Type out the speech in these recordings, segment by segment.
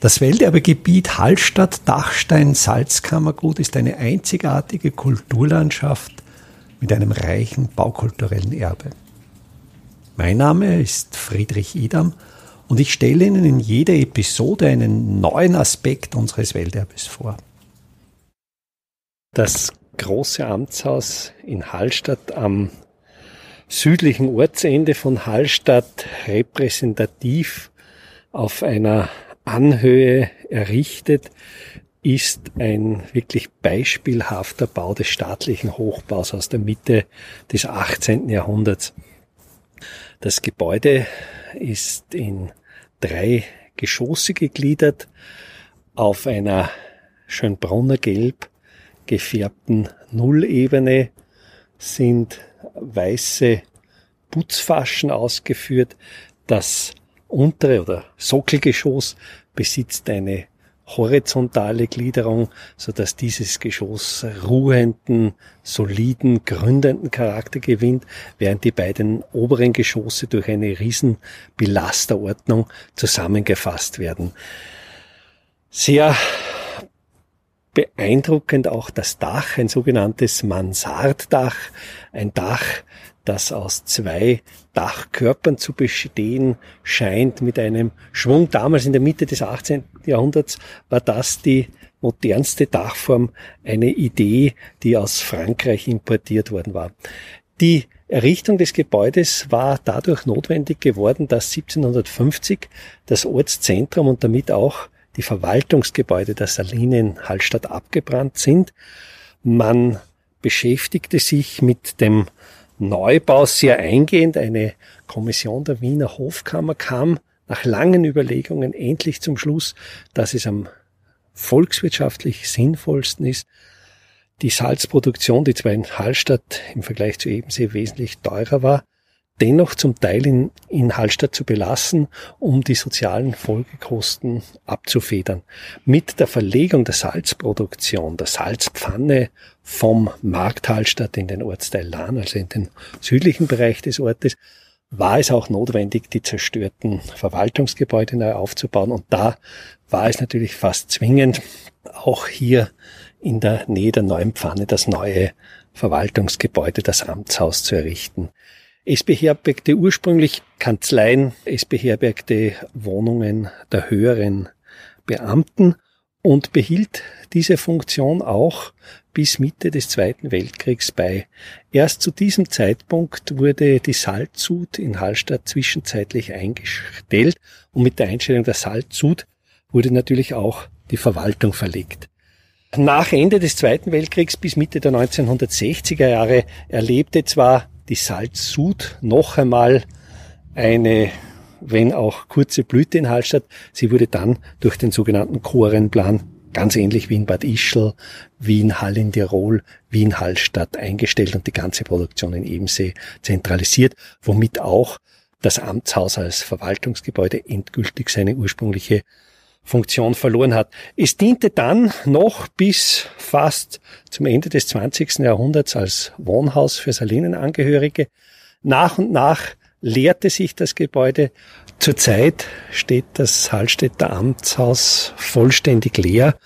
Das Welterbegebiet Hallstatt-Dachstein-Salzkammergut ist eine einzigartige Kulturlandschaft mit einem reichen baukulturellen Erbe. Mein Name ist Friedrich Idam und ich stelle Ihnen in jeder Episode einen neuen Aspekt unseres Welterbes vor. Das große Amtshaus in Hallstatt am südlichen Ortsende von Hallstatt repräsentativ auf einer Anhöhe errichtet, ist ein wirklich beispielhafter Bau des staatlichen Hochbaus aus der Mitte des 18. Jahrhunderts. Das Gebäude ist in drei Geschosse gegliedert auf einer Schönbrunner Gelb gefärbten Nullebene sind weiße Putzfaschen ausgeführt. Das untere oder Sockelgeschoss besitzt eine horizontale Gliederung, so dass dieses Geschoss ruhenden, soliden, gründenden Charakter gewinnt, während die beiden oberen Geschosse durch eine riesen Belasterordnung zusammengefasst werden. Sehr beeindruckend auch das Dach, ein sogenanntes Mansarddach, ein Dach, das aus zwei Dachkörpern zu bestehen scheint mit einem Schwung. Damals in der Mitte des 18. Jahrhunderts war das die modernste Dachform, eine Idee, die aus Frankreich importiert worden war. Die Errichtung des Gebäudes war dadurch notwendig geworden, dass 1750 das Ortszentrum und damit auch die Verwaltungsgebäude der Salinen Hallstatt abgebrannt sind. Man beschäftigte sich mit dem Neubau sehr eingehend. Eine Kommission der Wiener Hofkammer kam nach langen Überlegungen endlich zum Schluss, dass es am volkswirtschaftlich sinnvollsten ist, die Salzproduktion, die zwar in Hallstatt im Vergleich zu Ebensee wesentlich teurer war, dennoch zum Teil in, in Hallstatt zu belassen, um die sozialen Folgekosten abzufedern. Mit der Verlegung der Salzproduktion, der Salzpfanne vom Markt Hallstatt in den Ortsteil Lahn, also in den südlichen Bereich des Ortes, war es auch notwendig, die zerstörten Verwaltungsgebäude neu aufzubauen. Und da war es natürlich fast zwingend, auch hier in der Nähe der neuen Pfanne das neue Verwaltungsgebäude, das Amtshaus zu errichten. Es beherbergte ursprünglich Kanzleien, es beherbergte Wohnungen der höheren Beamten und behielt diese Funktion auch bis Mitte des Zweiten Weltkriegs bei. Erst zu diesem Zeitpunkt wurde die Salzsud in Hallstatt zwischenzeitlich eingestellt und mit der Einstellung der Salzsud wurde natürlich auch die Verwaltung verlegt. Nach Ende des Zweiten Weltkriegs bis Mitte der 1960er Jahre erlebte zwar die Salzsud noch einmal eine, wenn auch kurze Blüte in Hallstatt. Sie wurde dann durch den sogenannten Chorenplan ganz ähnlich wie in Bad Ischl, wie in Hall in Tirol, wie in Hallstatt eingestellt und die ganze Produktion in Ebensee zentralisiert, womit auch das Amtshaus als Verwaltungsgebäude endgültig seine ursprüngliche Funktion verloren hat. Es diente dann noch bis fast zum Ende des 20. Jahrhunderts als Wohnhaus für Salinenangehörige. Nach und nach leerte sich das Gebäude. Zurzeit steht das Hallstätter Amtshaus vollständig leer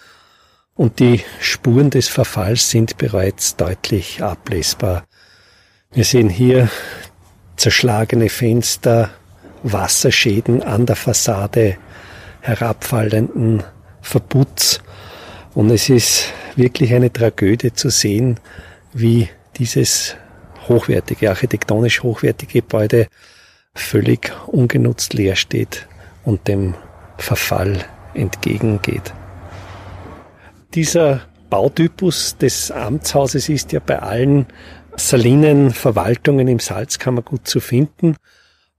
und die Spuren des Verfalls sind bereits deutlich ablesbar. Wir sehen hier zerschlagene Fenster, Wasserschäden an der Fassade, herabfallenden Verputz. Und es ist wirklich eine Tragödie zu sehen, wie dieses hochwertige, architektonisch hochwertige Gebäude völlig ungenutzt leer steht und dem Verfall entgegengeht. Dieser Bautypus des Amtshauses ist ja bei allen Salinenverwaltungen im Salzkammergut zu finden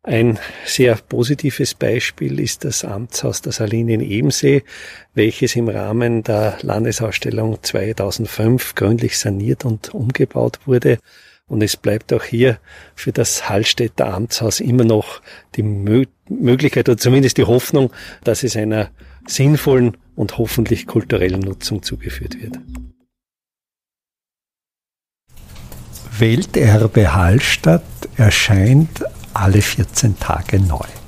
ein sehr positives Beispiel ist das Amtshaus der Saline in Ebensee, welches im Rahmen der Landesausstellung 2005 gründlich saniert und umgebaut wurde. Und es bleibt auch hier für das Hallstätter Amtshaus immer noch die Möglichkeit oder zumindest die Hoffnung, dass es einer sinnvollen und hoffentlich kulturellen Nutzung zugeführt wird. Welterbe Hallstatt erscheint alle 14 Tage neu.